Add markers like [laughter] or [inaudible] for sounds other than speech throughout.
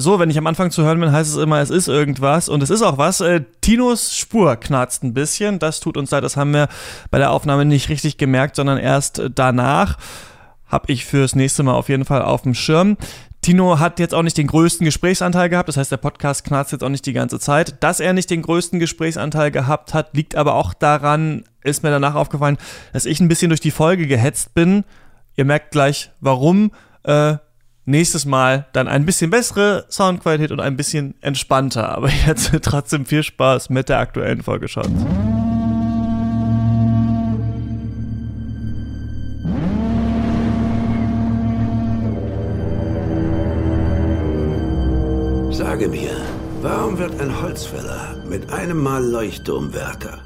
So, wenn ich am Anfang zu hören bin, heißt es immer, es ist irgendwas und es ist auch was. Äh, Tinos Spur knarzt ein bisschen. Das tut uns leid, das haben wir bei der Aufnahme nicht richtig gemerkt, sondern erst danach. Habe ich fürs nächste Mal auf jeden Fall auf dem Schirm. Tino hat jetzt auch nicht den größten Gesprächsanteil gehabt, das heißt, der Podcast knarzt jetzt auch nicht die ganze Zeit. Dass er nicht den größten Gesprächsanteil gehabt hat, liegt aber auch daran, ist mir danach aufgefallen, dass ich ein bisschen durch die Folge gehetzt bin. Ihr merkt gleich, warum. Äh, nächstes Mal dann ein bisschen bessere Soundqualität und ein bisschen entspannter. Aber [laughs] jetzt trotzdem viel Spaß mit der aktuellen Folge schon. Sage mir, warum wird ein Holzfäller mit einem Mal Leuchtturmwärter?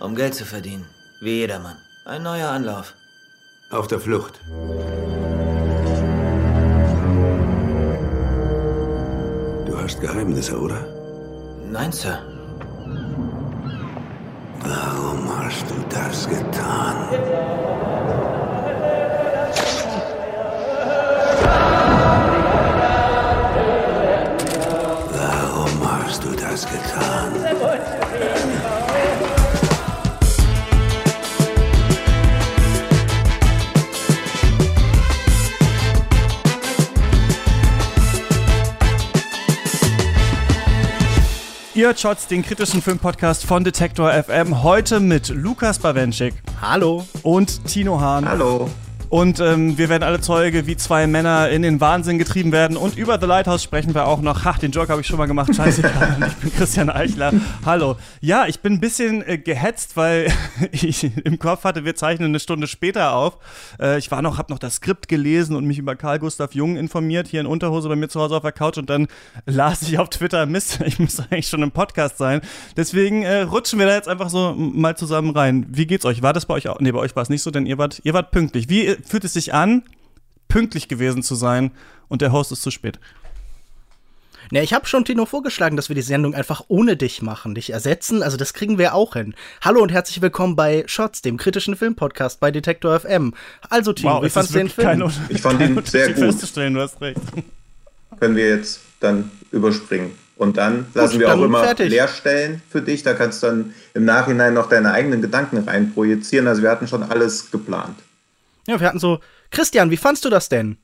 Um Geld zu verdienen. Wie jedermann. Ein neuer Anlauf. Auf der Flucht. Du hast Geheimnisse, oder? Nein, Sir. Warum hast du das getan? Ihr hört Shots, den kritischen Filmpodcast von Detektor FM. Heute mit Lukas Bawenschik. Hallo. Und Tino Hahn. Hallo. Und ähm, wir werden alle Zeuge, wie zwei Männer in den Wahnsinn getrieben werden. Und über The Lighthouse sprechen wir auch noch. Ha, den Joke habe ich schon mal gemacht. Scheißegal. ich bin Christian Eichler. Hallo. Ja, ich bin ein bisschen äh, gehetzt, weil [laughs] ich im Kopf hatte, wir zeichnen eine Stunde später auf. Äh, ich war noch, habe noch das Skript gelesen und mich über Karl Gustav Jung informiert, hier in Unterhose bei mir zu Hause auf der Couch. Und dann [laughs] las ich auf Twitter, Mist, [laughs] ich muss eigentlich schon im Podcast sein. Deswegen äh, rutschen wir da jetzt einfach so mal zusammen rein. Wie geht's euch? War das bei euch auch? Nee, bei euch war es nicht so, denn ihr wart, ihr wart pünktlich. Wie fühlt es sich an, pünktlich gewesen zu sein und der Host ist zu spät? Ne, ich habe schon Tino vorgeschlagen, dass wir die Sendung einfach ohne dich machen, dich ersetzen. Also das kriegen wir auch hin. Hallo und herzlich willkommen bei Shots, dem kritischen Filmpodcast bei Detektor FM. Also Tino, wow, wie fandest du den Film? Ich fand ihn sehr gut. Festzustellen, du hast recht. Können wir jetzt dann überspringen. Und dann lassen wir auch immer fertig. Leerstellen für dich. Da kannst du dann im Nachhinein noch deine eigenen Gedanken reinprojizieren. Also wir hatten schon alles geplant. Ja, wir hatten so, Christian, wie fandst du das denn?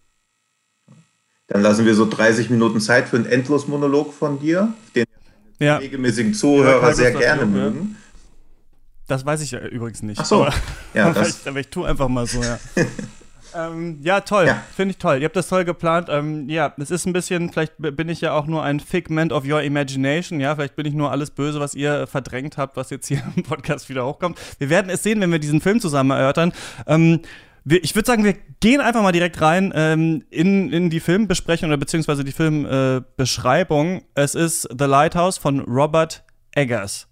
Dann lassen wir so 30 Minuten Zeit für einen Endlosmonolog von dir, den ja. regelmäßigen Zuhörer ja, sehr gerne Jung, mögen. Das weiß ich ja übrigens nicht. Ach so. Aber, [laughs] ja, aber, ich, aber ich tue einfach mal so, ja. [laughs] ähm, ja, toll. Ja. Finde ich toll. Ihr habt das toll geplant. Ähm, ja, es ist ein bisschen, vielleicht bin ich ja auch nur ein Figment of your imagination. Ja, vielleicht bin ich nur alles böse, was ihr verdrängt habt, was jetzt hier [laughs] im Podcast wieder hochkommt. Wir werden es sehen, wenn wir diesen Film zusammen erörtern. Ähm, ich würde sagen, wir gehen einfach mal direkt rein ähm, in, in die Filmbesprechung oder beziehungsweise die Filmbeschreibung. Äh, es ist The Lighthouse von Robert Eggers.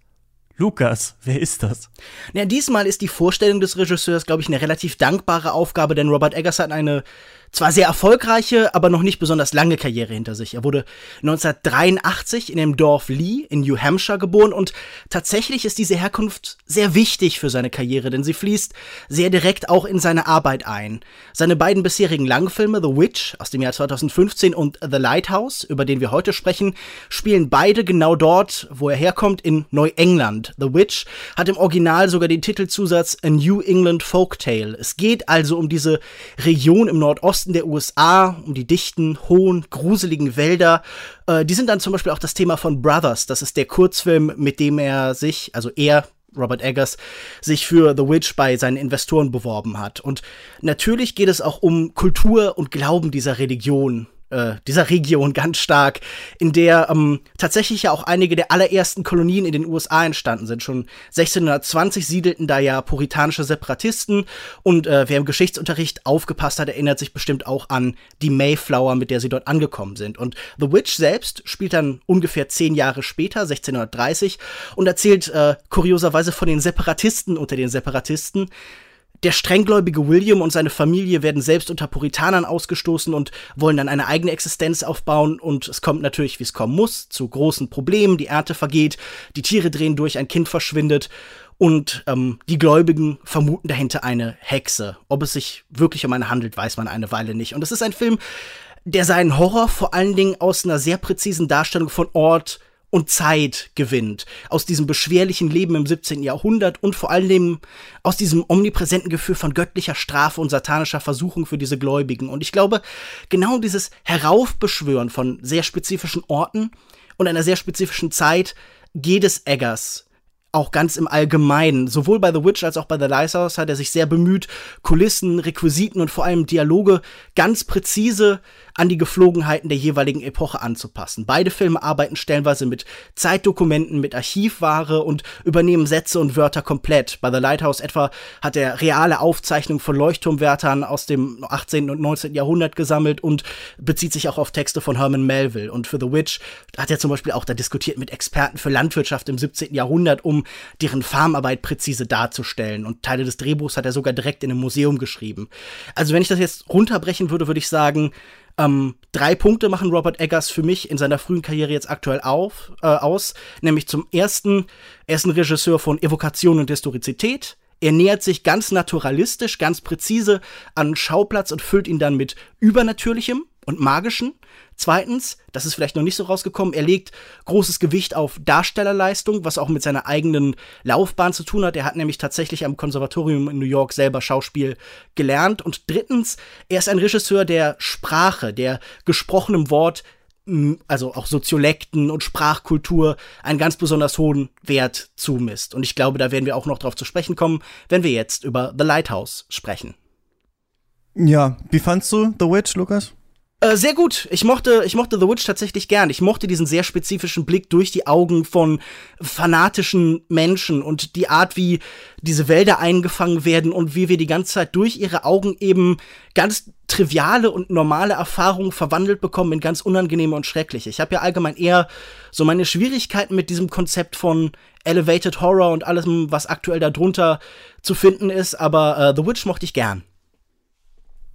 Lukas, wer ist das? Ja, diesmal ist die Vorstellung des Regisseurs, glaube ich, eine relativ dankbare Aufgabe, denn Robert Eggers hat eine zwar sehr erfolgreiche, aber noch nicht besonders lange Karriere hinter sich. Er wurde 1983 in dem Dorf Lee in New Hampshire geboren und tatsächlich ist diese Herkunft sehr wichtig für seine Karriere, denn sie fließt sehr direkt auch in seine Arbeit ein. Seine beiden bisherigen Langfilme The Witch aus dem Jahr 2015 und The Lighthouse, über den wir heute sprechen, spielen beide genau dort, wo er herkommt, in Neuengland. The Witch hat im Original sogar den Titelzusatz A New England Folktale. Es geht also um diese Region im Nordosten Osten der USA, um die dichten, hohen, gruseligen Wälder. Äh, die sind dann zum Beispiel auch das Thema von Brothers. Das ist der Kurzfilm, mit dem er sich, also er, Robert Eggers, sich für The Witch bei seinen Investoren beworben hat. Und natürlich geht es auch um Kultur und Glauben dieser Religion äh, dieser Region ganz stark, in der ähm, tatsächlich ja auch einige der allerersten Kolonien in den USA entstanden sind. Schon 1620 siedelten da ja puritanische Separatisten und äh, wer im Geschichtsunterricht aufgepasst hat, erinnert sich bestimmt auch an die Mayflower, mit der sie dort angekommen sind. Und The Witch selbst spielt dann ungefähr zehn Jahre später, 1630, und erzählt äh, kurioserweise von den Separatisten unter den Separatisten, der strenggläubige William und seine Familie werden selbst unter Puritanern ausgestoßen und wollen dann eine eigene Existenz aufbauen und es kommt natürlich, wie es kommen muss, zu großen Problemen. Die Ernte vergeht, die Tiere drehen durch, ein Kind verschwindet und ähm, die Gläubigen vermuten dahinter eine Hexe. Ob es sich wirklich um eine handelt, weiß man eine Weile nicht. Und es ist ein Film, der seinen Horror vor allen Dingen aus einer sehr präzisen Darstellung von Ort und Zeit gewinnt. Aus diesem beschwerlichen Leben im 17. Jahrhundert und vor allem aus diesem omnipräsenten Gefühl von göttlicher Strafe und satanischer Versuchung für diese Gläubigen. Und ich glaube, genau dieses Heraufbeschwören von sehr spezifischen Orten und einer sehr spezifischen Zeit geht es Eggers auch ganz im Allgemeinen. Sowohl bei The Witch als auch bei The Lighthouse hat er sich sehr bemüht, Kulissen, Requisiten und vor allem Dialoge ganz präzise an die Geflogenheiten der jeweiligen Epoche anzupassen. Beide Filme arbeiten stellenweise mit Zeitdokumenten, mit Archivware und übernehmen Sätze und Wörter komplett. Bei The Lighthouse etwa hat er reale Aufzeichnungen von Leuchtturmwärtern aus dem 18. und 19. Jahrhundert gesammelt und bezieht sich auch auf Texte von Herman Melville. Und für The Witch hat er zum Beispiel auch da diskutiert mit Experten für Landwirtschaft im 17. Jahrhundert, um deren Farmarbeit präzise darzustellen. Und Teile des Drehbuchs hat er sogar direkt in einem Museum geschrieben. Also wenn ich das jetzt runterbrechen würde, würde ich sagen, ähm, drei Punkte machen Robert Eggers für mich in seiner frühen Karriere jetzt aktuell auf, äh, aus. Nämlich zum ersten, er ist ein Regisseur von Evokation und Historizität. Er nähert sich ganz naturalistisch, ganz präzise an Schauplatz und füllt ihn dann mit Übernatürlichem und Magischem. Zweitens, das ist vielleicht noch nicht so rausgekommen, er legt großes Gewicht auf Darstellerleistung, was auch mit seiner eigenen Laufbahn zu tun hat. Er hat nämlich tatsächlich am Konservatorium in New York selber Schauspiel gelernt. Und drittens, er ist ein Regisseur der Sprache, der gesprochenem Wort also auch Soziolekten und Sprachkultur einen ganz besonders hohen Wert zumisst. Und ich glaube, da werden wir auch noch drauf zu sprechen kommen, wenn wir jetzt über The Lighthouse sprechen. Ja, wie fandst du The Witch, Lukas? Äh, sehr gut. Ich mochte, ich mochte The Witch tatsächlich gern. Ich mochte diesen sehr spezifischen Blick durch die Augen von fanatischen Menschen und die Art, wie diese Wälder eingefangen werden und wie wir die ganze Zeit durch ihre Augen eben ganz triviale und normale Erfahrungen verwandelt bekommen in ganz unangenehme und schreckliche. Ich habe ja allgemein eher so meine Schwierigkeiten mit diesem Konzept von Elevated Horror und allem, was aktuell darunter zu finden ist, aber äh, The Witch mochte ich gern.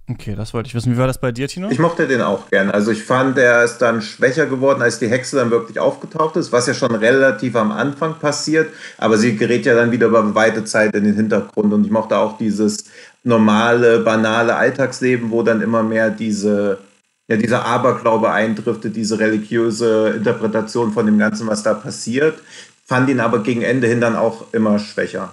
Okay, das wollte ich wissen. Wie war das bei dir, Tino? Ich mochte den auch gern. Also ich fand, er ist dann schwächer geworden, als die Hexe dann wirklich aufgetaucht ist, was ja schon relativ am Anfang passiert. Aber sie gerät ja dann wieder über weite Zeit in den Hintergrund. Und ich mochte auch dieses normale, banale Alltagsleben, wo dann immer mehr diese, ja, dieser Aberglaube eintrifft, diese religiöse Interpretation von dem Ganzen, was da passiert. Fand ihn aber gegen Ende hin dann auch immer schwächer.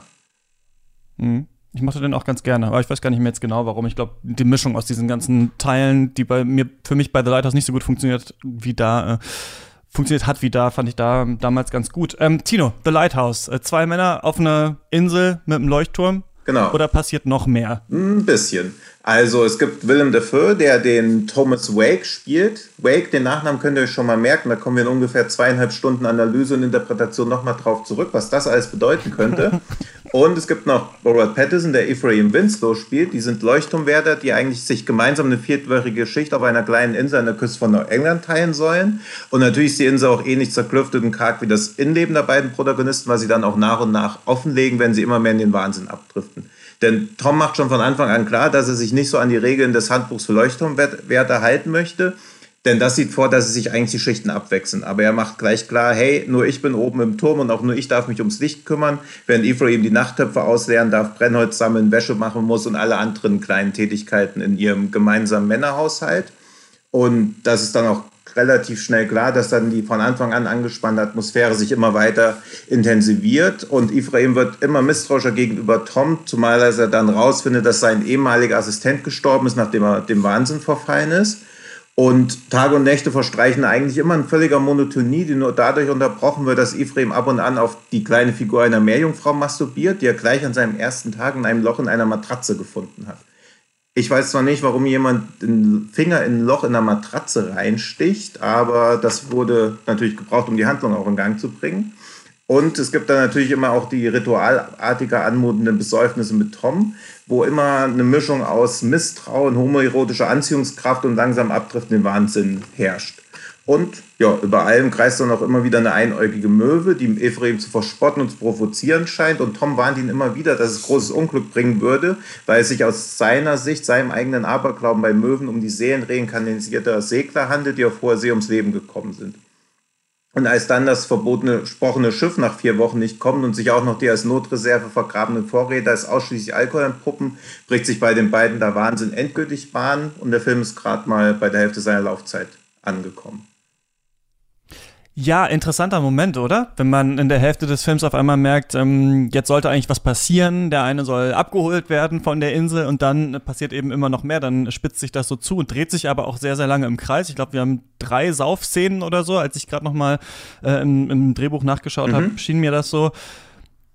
Mhm. Ich mochte den auch ganz gerne, aber ich weiß gar nicht mehr jetzt genau, warum. Ich glaube, die Mischung aus diesen ganzen Teilen, die bei mir für mich bei The Lighthouse nicht so gut funktioniert wie da, äh, funktioniert hat wie da, fand ich da damals ganz gut. Ähm, Tino, The Lighthouse. Äh, zwei Männer auf einer Insel mit einem Leuchtturm. Genau. Oder passiert noch mehr? Ein bisschen. Also es gibt Willem Dafoe, der den Thomas Wake spielt. Wake, den Nachnamen könnt ihr euch schon mal merken. Da kommen wir in ungefähr zweieinhalb Stunden Analyse und Interpretation nochmal drauf zurück, was das alles bedeuten könnte. [laughs] Und es gibt noch Robert Pattinson, der Ephraim Winslow spielt. Die sind Leuchtturmwärter, die eigentlich sich gemeinsam eine viertwöchige Schicht auf einer kleinen Insel an der Küste von Neuengland teilen sollen. Und natürlich ist die Insel auch ähnlich zerklüftet und karg wie das Innenleben der beiden Protagonisten, weil sie dann auch nach und nach offenlegen, wenn sie immer mehr in den Wahnsinn abdriften. Denn Tom macht schon von Anfang an klar, dass er sich nicht so an die Regeln des Handbuchs für Leuchtturmwärter halten möchte denn das sieht vor, dass sie sich eigentlich die Schichten abwechseln. Aber er macht gleich klar, hey, nur ich bin oben im Turm und auch nur ich darf mich ums Licht kümmern, während Ephraim die Nachttöpfe ausleeren darf, Brennholz sammeln, Wäsche machen muss und alle anderen kleinen Tätigkeiten in ihrem gemeinsamen Männerhaushalt. Und das ist dann auch relativ schnell klar, dass dann die von Anfang an angespannte Atmosphäre sich immer weiter intensiviert und Ephraim wird immer misstrauischer gegenüber Tom, zumal er dann rausfindet, dass sein ehemaliger Assistent gestorben ist, nachdem er dem Wahnsinn verfallen ist. Und Tage und Nächte verstreichen eigentlich immer in völliger Monotonie, die nur dadurch unterbrochen wird, dass Ephraim ab und an auf die kleine Figur einer Meerjungfrau masturbiert, die er gleich an seinem ersten Tag in einem Loch in einer Matratze gefunden hat. Ich weiß zwar nicht, warum jemand den Finger in ein Loch in einer Matratze reinsticht, aber das wurde natürlich gebraucht, um die Handlung auch in Gang zu bringen. Und es gibt dann natürlich immer auch die ritualartiger anmutenden Besäufnisse mit Tom, wo immer eine Mischung aus Misstrauen, homoerotischer Anziehungskraft und langsam abdriftenden Wahnsinn herrscht. Und ja, über allem kreist dann auch immer wieder eine einäugige Möwe, die Ephraim zu verspotten und zu provozieren scheint. Und Tom warnt ihn immer wieder, dass es großes Unglück bringen würde, weil es sich aus seiner Sicht, seinem eigenen Aberglauben bei Möwen um die seelenreinkarnisierter Segler handelt, die auf hoher See ums Leben gekommen sind. Und als dann das verbotene, gesprochene Schiff nach vier Wochen nicht kommt und sich auch noch die als Notreserve vergrabenen Vorräte als ausschließlich Alkohol entpuppen, bricht sich bei den beiden der Wahnsinn endgültig Bahn und der Film ist gerade mal bei der Hälfte seiner Laufzeit angekommen. Ja, interessanter Moment, oder? Wenn man in der Hälfte des Films auf einmal merkt, ähm, jetzt sollte eigentlich was passieren, der eine soll abgeholt werden von der Insel und dann passiert eben immer noch mehr, dann spitzt sich das so zu und dreht sich aber auch sehr, sehr lange im Kreis. Ich glaube, wir haben drei Saufszenen oder so, als ich gerade noch mal äh, im, im, Drehbuch nachgeschaut mhm. habe, schien mir das so.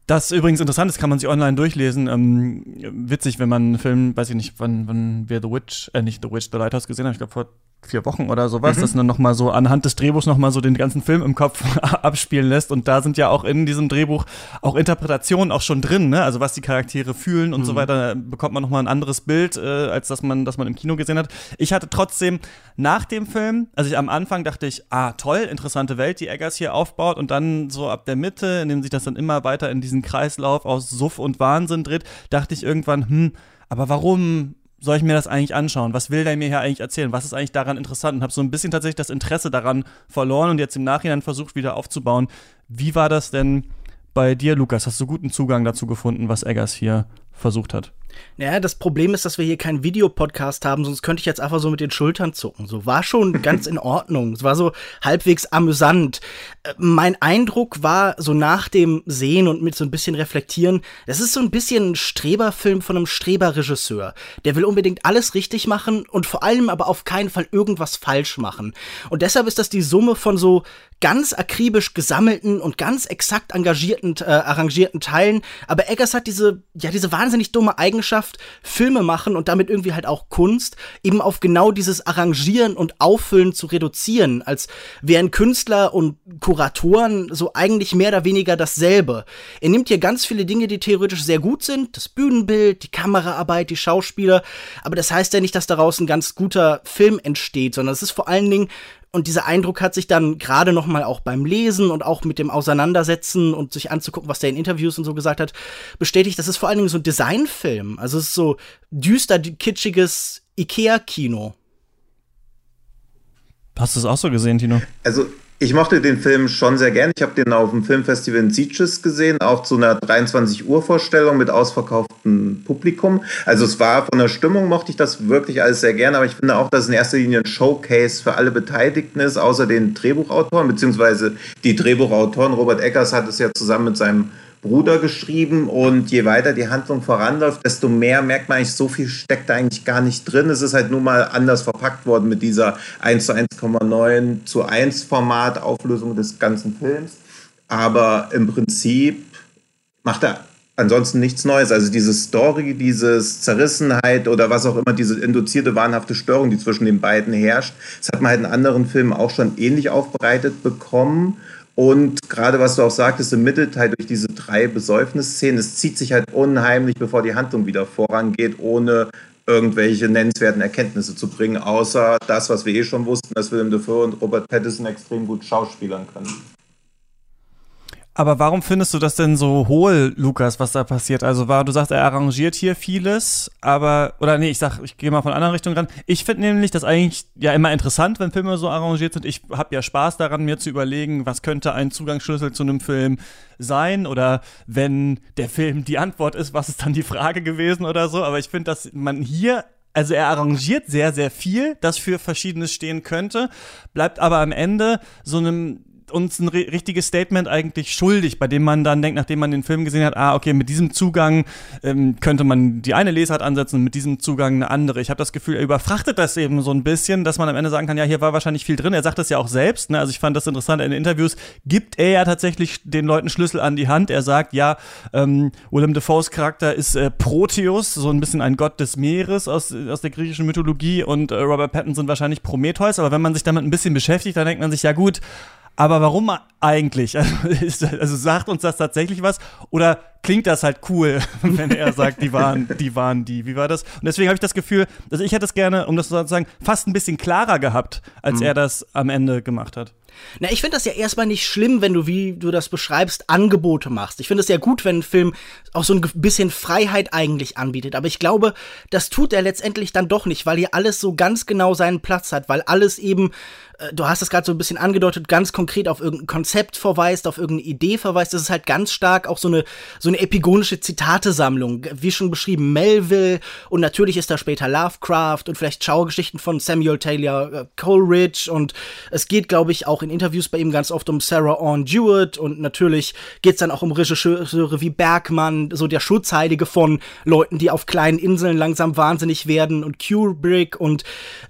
Das übrigens interessant ist, kann man sich online durchlesen. Ähm, witzig, wenn man einen Film, weiß ich nicht, wann, wann wir The Witch, äh, nicht The Witch, The Lighthouse gesehen haben, ich glaube vor vier Wochen oder sowas, mhm. das dann nochmal so anhand des Drehbuchs nochmal so den ganzen Film im Kopf [laughs] abspielen lässt. Und da sind ja auch in diesem Drehbuch auch Interpretationen auch schon drin, ne? Also was die Charaktere fühlen und mhm. so weiter, bekommt man nochmal ein anderes Bild, äh, als das man, das man im Kino gesehen hat. Ich hatte trotzdem nach dem Film, also ich am Anfang dachte ich, ah, toll, interessante Welt, die Eggers hier aufbaut und dann so ab der Mitte, in dem sich das dann immer weiter in diesen Kreislauf aus Suff und Wahnsinn dreht, dachte ich irgendwann, hm, aber warum soll ich mir das eigentlich anschauen? Was will der mir hier eigentlich erzählen? Was ist eigentlich daran interessant? Und habe so ein bisschen tatsächlich das Interesse daran verloren und jetzt im Nachhinein versucht wieder aufzubauen. Wie war das denn bei dir, Lukas? Hast du guten Zugang dazu gefunden, was Eggers hier versucht hat? Naja, das Problem ist, dass wir hier keinen Videopodcast haben, sonst könnte ich jetzt einfach so mit den Schultern zucken. So war schon [laughs] ganz in Ordnung. Es war so halbwegs amüsant. Äh, mein Eindruck war so nach dem Sehen und mit so ein bisschen reflektieren, das ist so ein bisschen ein Streberfilm von einem Streberregisseur. Der will unbedingt alles richtig machen und vor allem aber auf keinen Fall irgendwas falsch machen. Und deshalb ist das die Summe von so ganz akribisch gesammelten und ganz exakt engagierten, äh, arrangierten Teilen. Aber Eggers hat diese, ja, diese wahnsinnig dumme Eigenschaft, Filme machen und damit irgendwie halt auch Kunst, eben auf genau dieses Arrangieren und Auffüllen zu reduzieren, als wären Künstler und Kuratoren so eigentlich mehr oder weniger dasselbe. Er nimmt hier ganz viele Dinge, die theoretisch sehr gut sind, das Bühnenbild, die Kameraarbeit, die Schauspieler, aber das heißt ja nicht, dass daraus ein ganz guter Film entsteht, sondern es ist vor allen Dingen und dieser Eindruck hat sich dann gerade noch mal auch beim Lesen und auch mit dem Auseinandersetzen und sich anzugucken, was der in Interviews und so gesagt hat, bestätigt, das ist vor allen Dingen so ein Designfilm. Also es ist so düster, kitschiges Ikea-Kino. Hast du es auch so gesehen, Tino? Also ich mochte den Film schon sehr gern. Ich habe den auf dem Filmfestival in Sitges gesehen, auch zu einer 23 Uhr Vorstellung mit ausverkauftem Publikum. Also es war von der Stimmung mochte ich das wirklich alles sehr gern, aber ich finde auch, dass es in erster Linie ein Showcase für alle Beteiligten ist, außer den Drehbuchautoren, beziehungsweise die Drehbuchautoren. Robert Eggers hat es ja zusammen mit seinem Bruder geschrieben und je weiter die Handlung voranläuft, desto mehr merkt man eigentlich, so viel steckt da eigentlich gar nicht drin. Es ist halt nur mal anders verpackt worden mit dieser 1 zu 1,9 zu 1 Format Auflösung des ganzen Films. Aber im Prinzip macht er ansonsten nichts Neues. Also diese Story, dieses Zerrissenheit oder was auch immer, diese induzierte wahnhafte Störung, die zwischen den beiden herrscht, das hat man halt in anderen Filmen auch schon ähnlich aufbereitet bekommen. Und gerade was du auch sagtest, im Mittelteil durch diese drei Besäufnisszenen, es zieht sich halt unheimlich, bevor die Handlung wieder vorangeht, ohne irgendwelche nennenswerten Erkenntnisse zu bringen, außer das, was wir eh schon wussten, dass Willem Dafoe und Robert Pattinson extrem gut schauspielern können. Aber warum findest du das denn so hohl, Lukas, was da passiert? Also war, du sagst, er arrangiert hier vieles, aber, oder nee, ich sag, ich gehe mal von einer anderen Richtung ran. Ich finde nämlich das eigentlich ja immer interessant, wenn Filme so arrangiert sind. Ich habe ja Spaß daran, mir zu überlegen, was könnte ein Zugangsschlüssel zu einem Film sein oder wenn der Film die Antwort ist, was ist dann die Frage gewesen oder so. Aber ich finde, dass man hier also er arrangiert sehr, sehr viel, das für Verschiedenes stehen könnte, bleibt aber am Ende so einem uns ein richtiges Statement eigentlich schuldig, bei dem man dann denkt, nachdem man den Film gesehen hat, ah, okay, mit diesem Zugang ähm, könnte man die eine Lesart ansetzen mit diesem Zugang eine andere. Ich habe das Gefühl, er überfrachtet das eben so ein bisschen, dass man am Ende sagen kann, ja, hier war wahrscheinlich viel drin. Er sagt das ja auch selbst, ne? also ich fand das interessant, in den Interviews gibt er ja tatsächlich den Leuten Schlüssel an die Hand. Er sagt, ja, ähm, Willem Dafoes Charakter ist äh, Proteus, so ein bisschen ein Gott des Meeres aus, aus der griechischen Mythologie und äh, Robert Pattinson wahrscheinlich Prometheus, aber wenn man sich damit ein bisschen beschäftigt, dann denkt man sich, ja gut, aber warum eigentlich? [laughs] Also, also, sagt uns das tatsächlich was? Oder klingt das halt cool, [laughs] wenn er sagt, die waren, die waren die? Wie war das? Und deswegen habe ich das Gefühl, also ich hätte es gerne, um das zu sagen, fast ein bisschen klarer gehabt, als mhm. er das am Ende gemacht hat. Na, ich finde das ja erstmal nicht schlimm, wenn du, wie du das beschreibst, Angebote machst. Ich finde es ja gut, wenn ein Film auch so ein bisschen Freiheit eigentlich anbietet. Aber ich glaube, das tut er letztendlich dann doch nicht, weil hier alles so ganz genau seinen Platz hat, weil alles eben äh, du hast es gerade so ein bisschen angedeutet, ganz konkret auf irgendein Konzept verweist, auf irgendeine Idee verweist. Das ist halt ganz stark auch so eine, so eine epigonische Zitatesammlung. Wie schon beschrieben, Melville und natürlich ist da später Lovecraft und vielleicht Schaugeschichten von Samuel Taylor äh, Coleridge und es geht, glaube ich, auch in Interviews bei ihm ganz oft um Sarah Orne Jewett und natürlich geht es dann auch um Regisseure wie Bergmann, so der Schutzheilige von Leuten, die auf kleinen Inseln langsam wahnsinnig werden und Kubrick und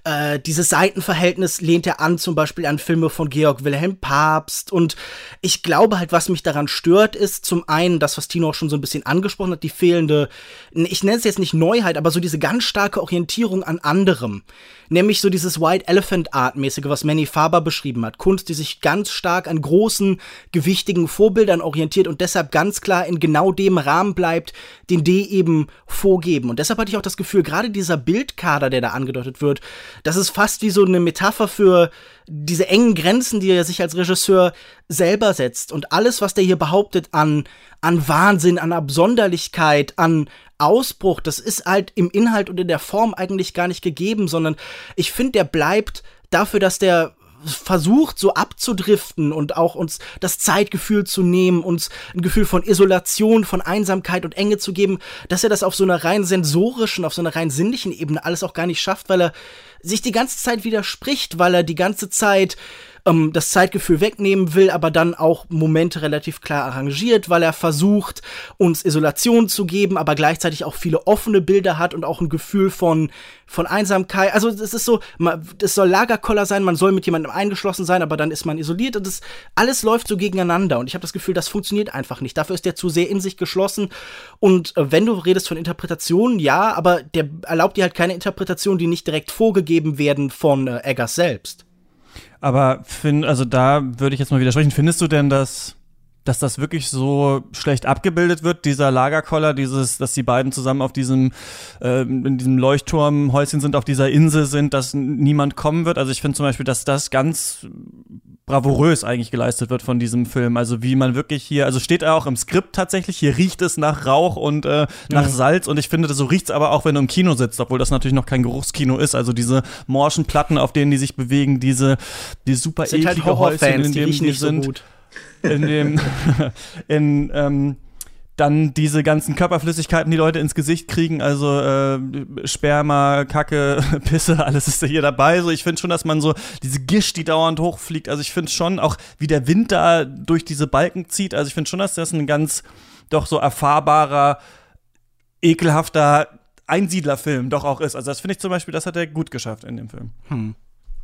äh, dieses Seitenverhältnis lehnt er an zum Beispiel an Filme von Georg Wilhelm Papst. Und ich glaube halt, was mich daran stört, ist zum einen das, was Tino auch schon so ein bisschen angesprochen hat, die fehlende, ich nenne es jetzt nicht Neuheit, aber so diese ganz starke Orientierung an anderem. Nämlich so dieses White Elephant Art-mäßige, was Manny Faber beschrieben hat. Kunst, die sich ganz stark an großen, gewichtigen Vorbildern orientiert und deshalb ganz klar in genau dem Rahmen bleibt, den die eben vorgeben. Und deshalb hatte ich auch das Gefühl, gerade dieser Bildkader, der da angedeutet wird, das ist fast wie so eine Metapher für diese engen Grenzen, die er sich als Regisseur selber setzt. Und alles, was der hier behauptet an, an Wahnsinn, an Absonderlichkeit, an Ausbruch, das ist halt im Inhalt und in der Form eigentlich gar nicht gegeben, sondern ich finde, der bleibt dafür, dass der versucht, so abzudriften und auch uns das Zeitgefühl zu nehmen, uns ein Gefühl von Isolation, von Einsamkeit und Enge zu geben, dass er das auf so einer rein sensorischen, auf so einer rein sinnlichen Ebene alles auch gar nicht schafft, weil er sich die ganze Zeit widerspricht, weil er die ganze Zeit ähm, das Zeitgefühl wegnehmen will, aber dann auch Momente relativ klar arrangiert, weil er versucht, uns Isolation zu geben, aber gleichzeitig auch viele offene Bilder hat und auch ein Gefühl von, von Einsamkeit. Also es ist so, es soll Lagerkoller sein, man soll mit jemandem eingeschlossen sein, aber dann ist man isoliert und das alles läuft so gegeneinander und ich habe das Gefühl, das funktioniert einfach nicht. Dafür ist der zu sehr in sich geschlossen und äh, wenn du redest von Interpretationen, ja, aber der erlaubt dir halt keine Interpretation, die nicht direkt vorgegeben werden von äh, Eggers selbst. Aber find, also da würde ich jetzt mal widersprechen. Findest du denn, dass, dass das wirklich so schlecht abgebildet wird, dieser Lagerkoller, dieses, dass die beiden zusammen auf diesem, äh, in diesem Leuchtturmhäuschen sind, auf dieser Insel sind, dass niemand kommen wird? Also ich finde zum Beispiel, dass das ganz bravourös eigentlich geleistet wird von diesem Film. Also wie man wirklich hier, also steht er auch im Skript tatsächlich, hier riecht es nach Rauch und äh, nach ja. Salz und ich finde, so riecht es aber auch, wenn du im Kino sitzt, obwohl das natürlich noch kein Geruchskino ist. Also diese morschen Platten, auf denen die sich bewegen, diese die super halt eklige halt Häuschen, in dem die, die sind. So in dem in ähm, dann diese ganzen Körperflüssigkeiten, die Leute ins Gesicht kriegen, also äh, Sperma, Kacke, [laughs] Pisse, alles ist da hier dabei. So, ich finde schon, dass man so diese Gischt, die dauernd hochfliegt, also ich finde schon auch, wie der Wind da durch diese Balken zieht. Also ich finde schon, dass das ein ganz doch so erfahrbarer, ekelhafter Einsiedlerfilm doch auch ist. Also das finde ich zum Beispiel, das hat er gut geschafft in dem Film. Hm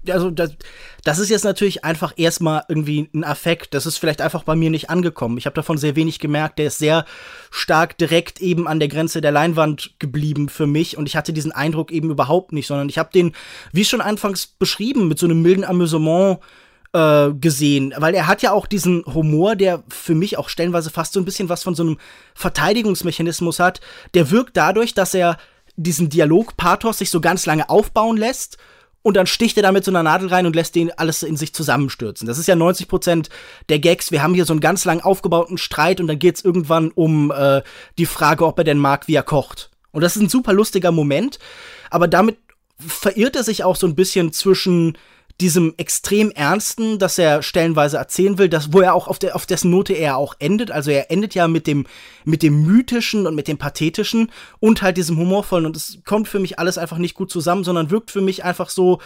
also das, das ist jetzt natürlich einfach erstmal irgendwie ein Affekt. Das ist vielleicht einfach bei mir nicht angekommen. Ich habe davon sehr wenig gemerkt. Der ist sehr stark direkt eben an der Grenze der Leinwand geblieben für mich und ich hatte diesen Eindruck eben überhaupt nicht, sondern ich habe den, wie schon anfangs beschrieben, mit so einem milden Amüsement äh, gesehen, weil er hat ja auch diesen Humor, der für mich auch stellenweise fast so ein bisschen was von so einem Verteidigungsmechanismus hat. Der wirkt dadurch, dass er diesen Dialog-Pathos sich so ganz lange aufbauen lässt und dann sticht er da mit so einer Nadel rein und lässt den alles in sich zusammenstürzen. Das ist ja 90 Prozent der Gags. Wir haben hier so einen ganz lang aufgebauten Streit und dann geht's irgendwann um äh, die Frage, ob er denn mag, wie er kocht. Und das ist ein super lustiger Moment, aber damit verirrt er sich auch so ein bisschen zwischen diesem extrem Ernsten, das er stellenweise erzählen will, das, wo er auch auf, der, auf dessen Note er auch endet. Also er endet ja mit dem, mit dem Mythischen und mit dem Pathetischen und halt diesem Humorvollen. Und es kommt für mich alles einfach nicht gut zusammen, sondern wirkt für mich einfach so,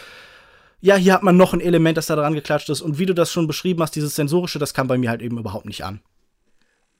ja, hier hat man noch ein Element, das da dran geklatscht ist. Und wie du das schon beschrieben hast, dieses Sensorische, das kam bei mir halt eben überhaupt nicht an.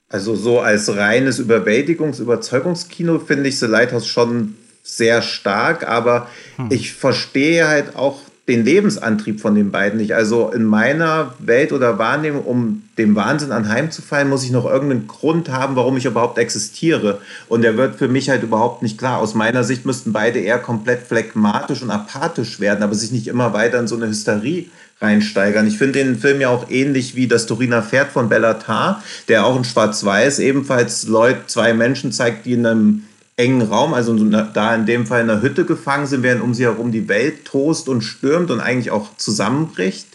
Also so als reines Überwältigungs-, Überzeugungskino finde ich The Lighthouse schon sehr stark, aber hm. ich verstehe halt auch den Lebensantrieb von den beiden nicht. Also in meiner Welt oder Wahrnehmung, um dem Wahnsinn anheimzufallen, muss ich noch irgendeinen Grund haben, warum ich überhaupt existiere. Und der wird für mich halt überhaupt nicht klar. Aus meiner Sicht müssten beide eher komplett phlegmatisch und apathisch werden, aber sich nicht immer weiter in so eine Hysterie reinsteigern. Ich finde den Film ja auch ähnlich wie das Turiner Pferd von Bellatar, der auch in Schwarz-Weiß ebenfalls Leute, zwei Menschen zeigt, die in einem engen Raum, also da in dem Fall in einer Hütte gefangen sind, während um sie herum die Welt tost und stürmt und eigentlich auch zusammenbricht.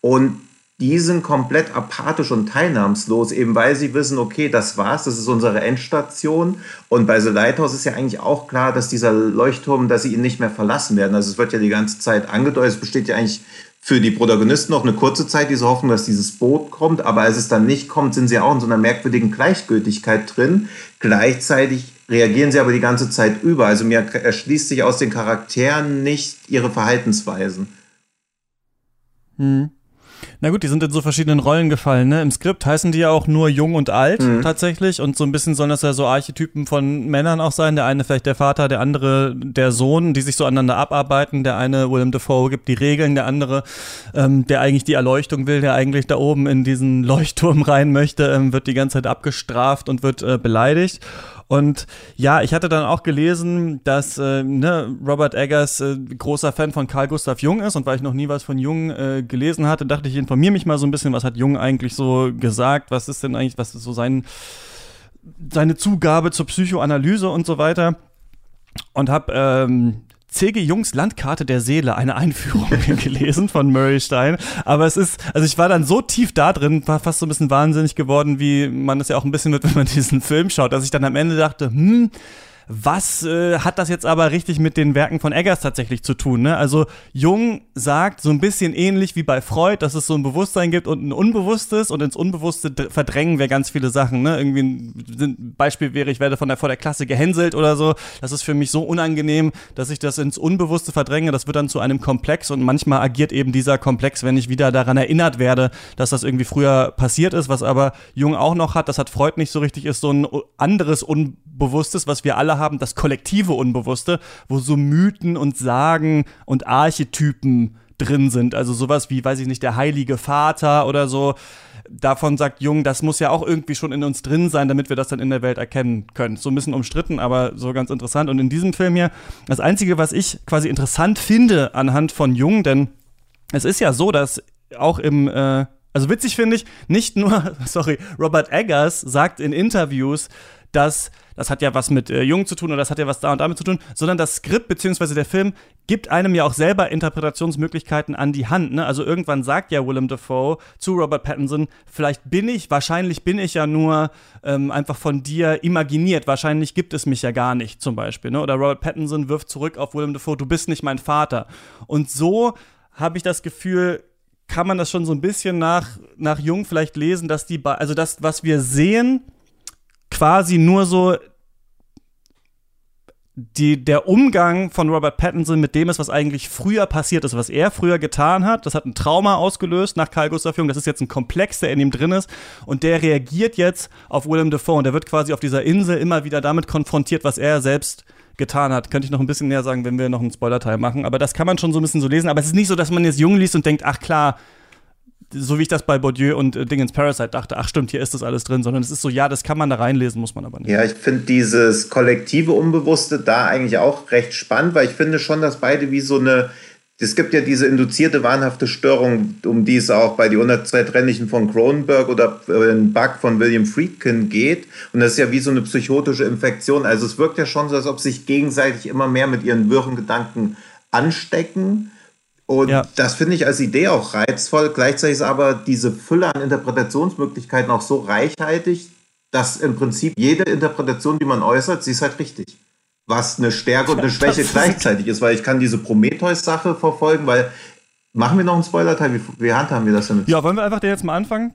Und die sind komplett apathisch und teilnahmslos, eben weil sie wissen, okay, das war's, das ist unsere Endstation. Und bei The Lighthouse ist ja eigentlich auch klar, dass dieser Leuchtturm, dass sie ihn nicht mehr verlassen werden. Also es wird ja die ganze Zeit angedeutet, es besteht ja eigentlich für die Protagonisten noch eine kurze Zeit diese Hoffnung, dass dieses Boot kommt, aber als es dann nicht kommt, sind sie auch in so einer merkwürdigen Gleichgültigkeit drin. Gleichzeitig reagieren sie aber die ganze Zeit über. Also mir erschließt sich aus den Charakteren nicht ihre Verhaltensweisen. Hm. Na gut, die sind in so verschiedenen Rollen gefallen. Ne? Im Skript heißen die ja auch nur jung und alt mhm. tatsächlich. Und so ein bisschen sollen das ja so Archetypen von Männern auch sein. Der eine vielleicht der Vater, der andere der Sohn, die sich so aneinander abarbeiten. Der eine, William Defoe, gibt die Regeln, der andere, ähm, der eigentlich die Erleuchtung will, der eigentlich da oben in diesen Leuchtturm rein möchte, ähm, wird die ganze Zeit abgestraft und wird äh, beleidigt. Und ja, ich hatte dann auch gelesen, dass äh, ne, Robert Eggers äh, großer Fan von Carl Gustav Jung ist und weil ich noch nie was von Jung äh, gelesen hatte, dachte ich, ich informiere mich mal so ein bisschen, was hat Jung eigentlich so gesagt, was ist denn eigentlich, was ist so sein, seine Zugabe zur Psychoanalyse und so weiter. Und habe ähm, C.G. Jungs Landkarte der Seele, eine Einführung [laughs] gelesen von Murray Stein. Aber es ist, also ich war dann so tief da drin, war fast so ein bisschen wahnsinnig geworden, wie man es ja auch ein bisschen wird, [laughs] wenn man diesen Film schaut, dass ich dann am Ende dachte, hm, was äh, hat das jetzt aber richtig mit den Werken von Eggers tatsächlich zu tun? Ne? Also Jung sagt so ein bisschen ähnlich wie bei Freud, dass es so ein Bewusstsein gibt und ein Unbewusstes und ins Unbewusste verdrängen wir ganz viele Sachen. Ne? Irgendwie ein Beispiel wäre, ich werde von der, vor der Klasse gehänselt oder so. Das ist für mich so unangenehm, dass ich das ins Unbewusste verdränge. Das wird dann zu einem Komplex und manchmal agiert eben dieser Komplex, wenn ich wieder daran erinnert werde, dass das irgendwie früher passiert ist, was aber Jung auch noch hat, das hat Freud nicht so richtig, ist so ein anderes Unbewusstes, was wir alle haben, das kollektive Unbewusste, wo so Mythen und Sagen und Archetypen drin sind. Also sowas wie, weiß ich nicht, der heilige Vater oder so. Davon sagt Jung, das muss ja auch irgendwie schon in uns drin sein, damit wir das dann in der Welt erkennen können. So ein bisschen umstritten, aber so ganz interessant. Und in diesem Film hier, das Einzige, was ich quasi interessant finde anhand von Jung, denn es ist ja so, dass auch im, äh, also witzig finde ich, nicht nur, [laughs] sorry, Robert Eggers sagt in Interviews, dass das hat ja was mit äh, Jung zu tun oder das hat ja was da und damit zu tun, sondern das Skript bzw. der Film gibt einem ja auch selber Interpretationsmöglichkeiten an die Hand. Ne? Also irgendwann sagt ja Willem Dafoe zu Robert Pattinson, vielleicht bin ich, wahrscheinlich bin ich ja nur ähm, einfach von dir imaginiert, wahrscheinlich gibt es mich ja gar nicht zum Beispiel. Ne? Oder Robert Pattinson wirft zurück auf Willem Dafoe, du bist nicht mein Vater. Und so habe ich das Gefühl, kann man das schon so ein bisschen nach, nach Jung vielleicht lesen, dass die, also das, was wir sehen, quasi nur so die, der Umgang von Robert Pattinson mit dem ist, was eigentlich früher passiert ist, was er früher getan hat. Das hat ein Trauma ausgelöst nach Karl Gustav Jung. Das ist jetzt ein Komplex, der in ihm drin ist. Und der reagiert jetzt auf Willem Dafoe. Und der wird quasi auf dieser Insel immer wieder damit konfrontiert, was er selbst getan hat. Könnte ich noch ein bisschen näher sagen, wenn wir noch einen Spoiler-Teil machen. Aber das kann man schon so ein bisschen so lesen. Aber es ist nicht so, dass man jetzt Jung liest und denkt, ach klar, so wie ich das bei Bourdieu und äh, Dingens Parasite dachte, ach stimmt, hier ist das alles drin, sondern es ist so, ja, das kann man da reinlesen, muss man aber nicht. Ja, ich finde dieses kollektive Unbewusste da eigentlich auch recht spannend, weil ich finde schon, dass beide wie so eine es gibt ja diese induzierte wahnhafte Störung, um die es auch bei die 102 Trennlichen von Cronenberg oder äh, Bug von William Friedkin geht. Und das ist ja wie so eine psychotische Infektion. Also es wirkt ja schon so, als ob sich gegenseitig immer mehr mit ihren wirren Gedanken anstecken. Und ja. das finde ich als Idee auch reizvoll. Gleichzeitig ist aber diese Fülle an Interpretationsmöglichkeiten auch so reichhaltig, dass im Prinzip jede Interpretation, die man äußert, sie ist halt richtig. Was eine Stärke und eine Schwäche gleichzeitig ist, weil ich kann diese Prometheus-Sache verfolgen, weil machen wir noch einen Spoiler-Teil? Wie, wie handhaben wir das damit? Ja, wollen wir einfach den jetzt mal anfangen?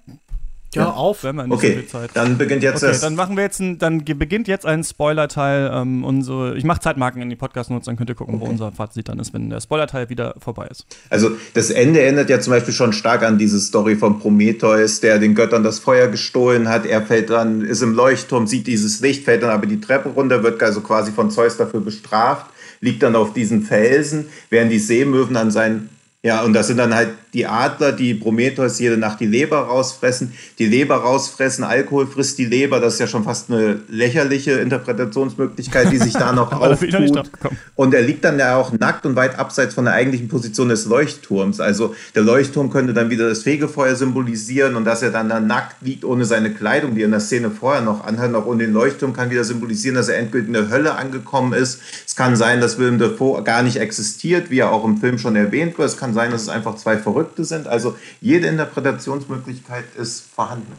Ja, auf. Wenn man nicht okay, so viel Zeit. dann beginnt jetzt okay, das. Dann machen wir jetzt ein, dann beginnt jetzt ein Spoiler-Teil. Ähm, unsere, ich mache Zeitmarken in die Podcast-Notes, dann könnt ihr gucken, okay. wo unser Fazit dann ist, wenn der Spoiler-Teil wieder vorbei ist. Also das Ende erinnert ja zum Beispiel schon stark an diese Story von Prometheus, der den Göttern das Feuer gestohlen hat. Er fällt dann, ist im Leuchtturm, sieht dieses Licht, fällt dann aber die Treppe runter, wird also quasi von Zeus dafür bestraft, liegt dann auf diesen Felsen, während die Seemöwen an seinen ja, und das sind dann halt die Adler, die Prometheus jede Nacht die Leber rausfressen, die Leber rausfressen, Alkohol frisst die Leber, das ist ja schon fast eine lächerliche Interpretationsmöglichkeit, die sich da noch [laughs] auftut. Und er liegt dann ja auch nackt und weit abseits von der eigentlichen Position des Leuchtturms. Also der Leuchtturm könnte dann wieder das Fegefeuer symbolisieren und dass er dann da nackt liegt ohne seine Kleidung, die er in der Szene vorher noch anhat, noch ohne den Leuchtturm kann wieder symbolisieren, dass er endgültig in der Hölle angekommen ist. Es kann sein, dass Willem Dafoe gar nicht existiert, wie er auch im Film schon erwähnt wird. Es kann sein, dass es einfach zwei verrückte Verrückte sind. Also jede Interpretationsmöglichkeit ist vorhanden.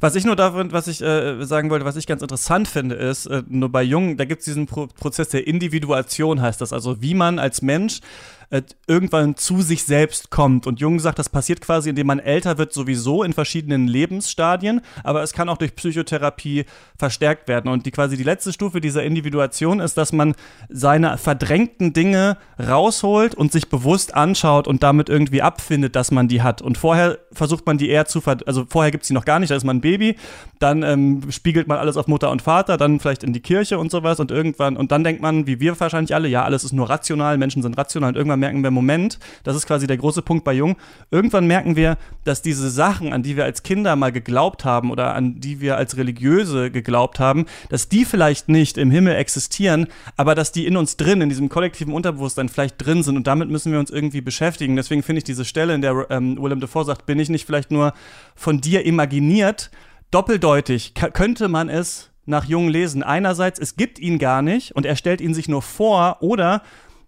Was ich nur davon, was ich äh, sagen wollte, was ich ganz interessant finde, ist, äh, nur bei Jungen, da gibt es diesen Pro Prozess der Individuation, heißt das. Also wie man als Mensch äh, irgendwann zu sich selbst kommt. Und Jung sagt, das passiert quasi, indem man älter wird, sowieso in verschiedenen Lebensstadien, aber es kann auch durch Psychotherapie verstärkt werden. Und die quasi die letzte Stufe dieser Individuation ist, dass man seine verdrängten Dinge rausholt und sich bewusst anschaut und damit irgendwie abfindet, dass man die hat. Und vorher versucht man die eher zu, also vorher gibt es die noch gar nicht, da ist man ein Baby, dann ähm, spiegelt man alles auf Mutter und Vater, dann vielleicht in die Kirche und sowas und irgendwann, und dann denkt man, wie wir wahrscheinlich alle, ja, alles ist nur rational, Menschen sind rational und irgendwann irgendwann merken wir, Moment, das ist quasi der große Punkt bei Jung, irgendwann merken wir, dass diese Sachen, an die wir als Kinder mal geglaubt haben oder an die wir als Religiöse geglaubt haben, dass die vielleicht nicht im Himmel existieren, aber dass die in uns drin, in diesem kollektiven Unterbewusstsein vielleicht drin sind und damit müssen wir uns irgendwie beschäftigen. Deswegen finde ich diese Stelle, in der ähm, Willem Dafoe sagt, bin ich nicht vielleicht nur von dir imaginiert, doppeldeutig könnte man es nach Jung lesen. Einerseits, es gibt ihn gar nicht und er stellt ihn sich nur vor oder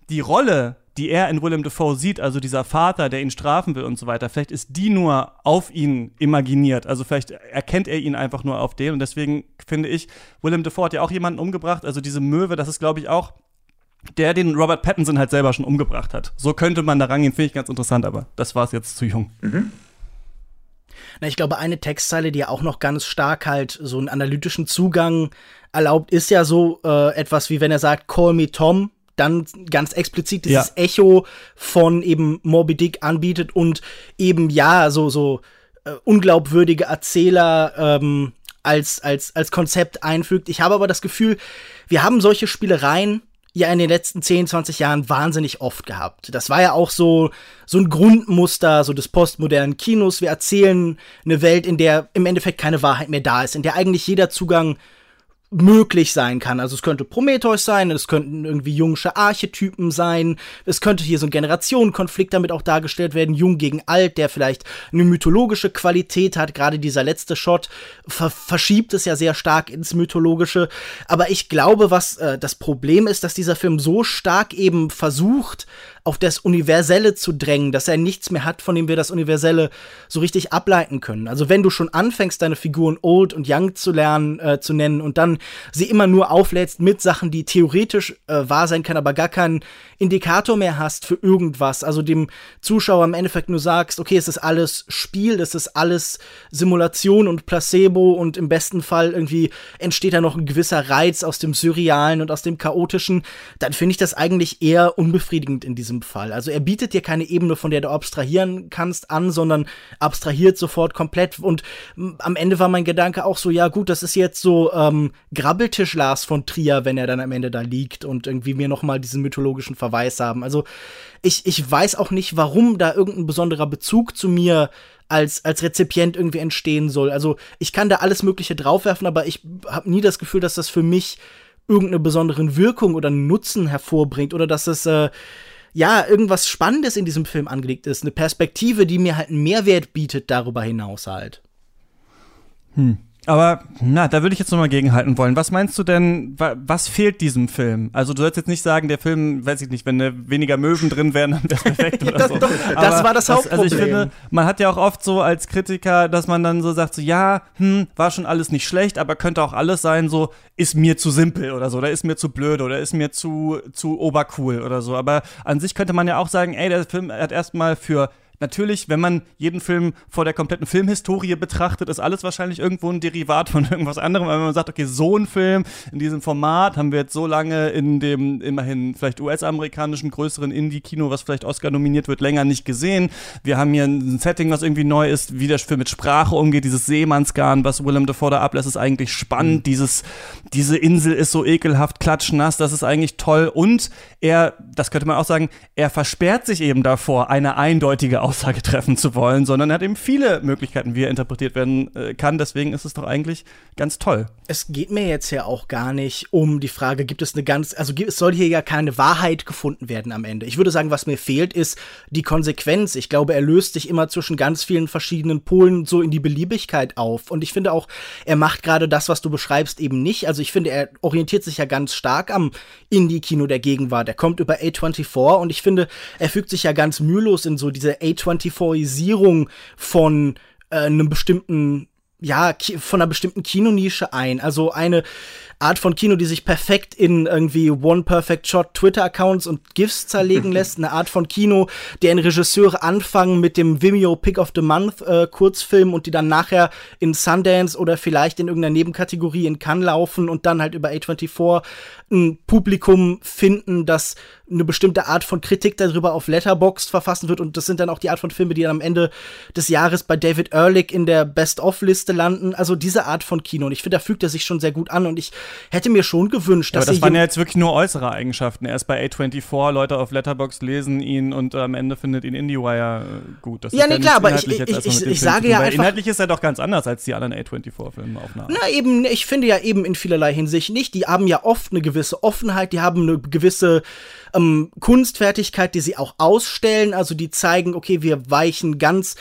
die Rolle, die er in Willem Dafoe sieht, also dieser Vater, der ihn strafen will und so weiter, vielleicht ist die nur auf ihn imaginiert. Also vielleicht erkennt er ihn einfach nur auf den. Und deswegen finde ich, Willem Dafoe hat ja auch jemanden umgebracht. Also diese Möwe, das ist, glaube ich, auch der den Robert Pattinson halt selber schon umgebracht hat. So könnte man da rangehen, finde ich ganz interessant, aber das war es jetzt zu jung. Mhm. Na, ich glaube, eine Textzeile, die ja auch noch ganz stark halt so einen analytischen Zugang erlaubt, ist ja so äh, etwas wie wenn er sagt, Call me Tom, dann ganz explizit dieses ja. Echo von eben Moby Dick anbietet und eben ja so so äh, unglaubwürdige Erzähler ähm, als als als Konzept einfügt. Ich habe aber das Gefühl, wir haben solche Spielereien ja in den letzten 10, 20 Jahren wahnsinnig oft gehabt. Das war ja auch so, so ein Grundmuster so des postmodernen Kinos. Wir erzählen eine Welt, in der im Endeffekt keine Wahrheit mehr da ist, in der eigentlich jeder Zugang möglich sein kann. Also es könnte Prometheus sein, es könnten irgendwie jungsche Archetypen sein, es könnte hier so ein Generationenkonflikt damit auch dargestellt werden, jung gegen alt, der vielleicht eine mythologische Qualität hat. Gerade dieser letzte Shot ver verschiebt es ja sehr stark ins Mythologische. Aber ich glaube, was äh, das Problem ist, dass dieser Film so stark eben versucht, auf das Universelle zu drängen, dass er nichts mehr hat, von dem wir das Universelle so richtig ableiten können. Also wenn du schon anfängst, deine Figuren Old und Young zu lernen, äh, zu nennen und dann sie immer nur auflädst mit Sachen, die theoretisch äh, wahr sein können, aber gar keinen Indikator mehr hast für irgendwas, also dem Zuschauer im Endeffekt nur sagst, okay, es ist alles Spiel, es ist alles Simulation und Placebo und im besten Fall irgendwie entsteht da noch ein gewisser Reiz aus dem Surrealen und aus dem Chaotischen, dann finde ich das eigentlich eher unbefriedigend in diesem Fall. Also er bietet dir keine Ebene, von der du abstrahieren kannst, an, sondern abstrahiert sofort komplett. Und am Ende war mein Gedanke auch so, ja gut, das ist jetzt so ähm, Grabbeltisch Lars von Trier, wenn er dann am Ende da liegt und irgendwie mir noch mal diesen mythologischen Verweis haben. Also ich, ich weiß auch nicht, warum da irgendein besonderer Bezug zu mir als, als Rezipient irgendwie entstehen soll. Also ich kann da alles Mögliche draufwerfen, aber ich habe nie das Gefühl, dass das für mich irgendeine besondere Wirkung oder Nutzen hervorbringt oder dass es äh, ja, irgendwas Spannendes in diesem Film angelegt ist. Eine Perspektive, die mir halt einen Mehrwert bietet darüber hinaus halt. Hm. Aber, na, da würde ich jetzt nochmal gegenhalten wollen. Was meinst du denn, wa was fehlt diesem Film? Also, du sollst jetzt nicht sagen, der Film, weiß ich nicht, wenn da weniger Möwen drin wären, dann wäre perfekt oder [laughs] so. das, das war das Hauptproblem. Also, ich finde, man hat ja auch oft so als Kritiker, dass man dann so sagt, so, ja, hm, war schon alles nicht schlecht, aber könnte auch alles sein, so, ist mir zu simpel oder so, oder ist mir zu blöd oder ist mir zu, zu obercool oder so. Aber an sich könnte man ja auch sagen, ey, der Film hat erstmal für natürlich, wenn man jeden Film vor der kompletten Filmhistorie betrachtet, ist alles wahrscheinlich irgendwo ein Derivat von [laughs] irgendwas anderem. Aber wenn man sagt, okay, so ein Film in diesem Format haben wir jetzt so lange in dem immerhin vielleicht US-amerikanischen größeren Indie-Kino, was vielleicht Oscar nominiert wird, länger nicht gesehen. Wir haben hier ein Setting, was irgendwie neu ist, wie der Film mit Sprache umgeht, dieses Seemannsgarn, was Willem Dafoe da ablässt, ist eigentlich spannend. Mhm. Dieses, diese Insel ist so ekelhaft klatschnass, das ist eigentlich toll. Und er, das könnte man auch sagen, er versperrt sich eben davor, eine eindeutige Aussage treffen zu wollen, sondern er hat eben viele Möglichkeiten, wie er interpretiert werden äh, kann. Deswegen ist es doch eigentlich ganz toll. Es geht mir jetzt ja auch gar nicht um die Frage, gibt es eine ganz, also es soll hier ja keine Wahrheit gefunden werden am Ende. Ich würde sagen, was mir fehlt, ist die Konsequenz. Ich glaube, er löst sich immer zwischen ganz vielen verschiedenen Polen so in die Beliebigkeit auf. Und ich finde auch, er macht gerade das, was du beschreibst, eben nicht. Also ich finde, er orientiert sich ja ganz stark am Indie-Kino der Gegenwart. Er kommt über A24 und ich finde, er fügt sich ja ganz mühelos in so diese A A24isierung von äh, einem bestimmten ja, von einer bestimmten Kinonische ein. Also eine Art von Kino, die sich perfekt in irgendwie One Perfect Shot Twitter-Accounts und GIFs zerlegen [laughs] lässt. Eine Art von Kino, deren Regisseure anfangen mit dem Vimeo Pick of the Month äh, Kurzfilm und die dann nachher in Sundance oder vielleicht in irgendeiner Nebenkategorie in Cannes laufen und dann halt über A24 ein Publikum finden, das eine bestimmte Art von Kritik darüber auf Letterboxd verfassen wird und das sind dann auch die Art von Filme, die dann am Ende des Jahres bei David Ehrlich in der Best-of-Liste landen. Also diese Art von Kino und ich finde, da fügt er sich schon sehr gut an und ich hätte mir schon gewünscht, dass ja, aber das waren ja jetzt wirklich nur äußere Eigenschaften. Er ist bei A24, Leute auf Letterboxd lesen ihn und äh, am Ende findet ihn IndieWire äh, gut. Das ja, nee, klar, aber ich, ich, ich, ich sage ja einfach, inhaltlich ist er doch ganz anders als die anderen A24-Filme auf Na eben, ich finde ja eben in vielerlei Hinsicht nicht. Die haben ja oft eine gewisse Offenheit, die haben eine gewisse ähm, Kunstfertigkeit, die sie auch ausstellen. Also die zeigen, okay, wir weichen ganz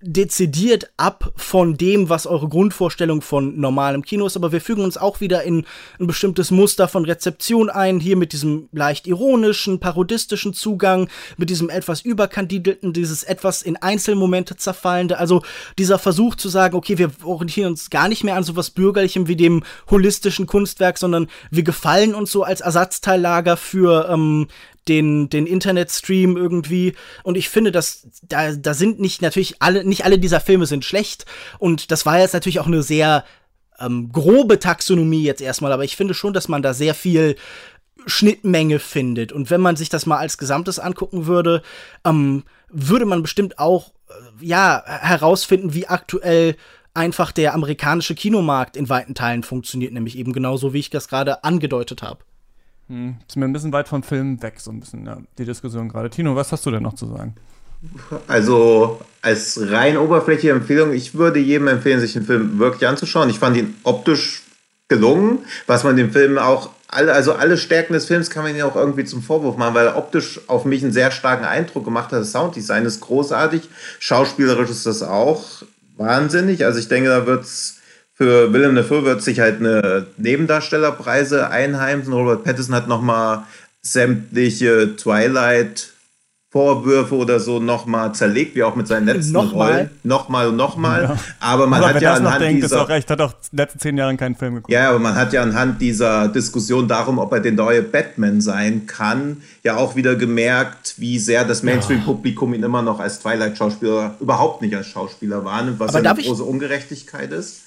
dezidiert ab von dem, was eure Grundvorstellung von normalem Kino ist, aber wir fügen uns auch wieder in ein bestimmtes Muster von Rezeption ein, hier mit diesem leicht ironischen, parodistischen Zugang, mit diesem etwas überkandidelten, dieses etwas in Einzelmomente zerfallende, also dieser Versuch zu sagen, okay, wir orientieren uns gar nicht mehr an sowas Bürgerlichem wie dem holistischen Kunstwerk, sondern wir gefallen uns so als Ersatzteillager für ähm, den, den Internetstream irgendwie. Und ich finde, dass da, da sind nicht natürlich alle, nicht alle dieser Filme sind schlecht. Und das war jetzt natürlich auch eine sehr ähm, grobe Taxonomie jetzt erstmal, aber ich finde schon, dass man da sehr viel Schnittmenge findet. Und wenn man sich das mal als Gesamtes angucken würde, ähm, würde man bestimmt auch äh, ja herausfinden, wie aktuell einfach der amerikanische Kinomarkt in weiten Teilen funktioniert, nämlich eben genauso, wie ich das gerade angedeutet habe. Hm, ist mir ein bisschen weit vom Film weg, so ein bisschen, ja, die Diskussion gerade. Tino, was hast du denn noch zu sagen? Also als rein oberflächliche Empfehlung, ich würde jedem empfehlen, sich den Film wirklich anzuschauen. Ich fand ihn optisch gelungen, was man dem Film auch alle, also alle Stärken des Films kann man ihn auch irgendwie zum Vorwurf machen, weil er optisch auf mich einen sehr starken Eindruck gemacht hat. Das Sounddesign ist großartig, schauspielerisch ist das auch wahnsinnig. Also ich denke, da wird es für Willem Dafoe wird sich halt eine Nebendarstellerpreise einheimsen. Robert Pattinson hat nochmal sämtliche Twilight Vorwürfe oder so nochmal zerlegt, wie auch mit seinen letzten nochmal. Rollen. Nochmal und nochmal. Ja. Aber man aber hat ja anhand denkt, dieser... Ist auch recht, hat auch die letzten zehn Jahre keinen Film geguckt. Ja, aber man hat ja anhand dieser Diskussion darum, ob er der neue Batman sein kann, ja auch wieder gemerkt, wie sehr das Mainstream-Publikum ihn immer noch als Twilight-Schauspieler überhaupt nicht als Schauspieler wahrnimmt, was ja eine große Ungerechtigkeit ist.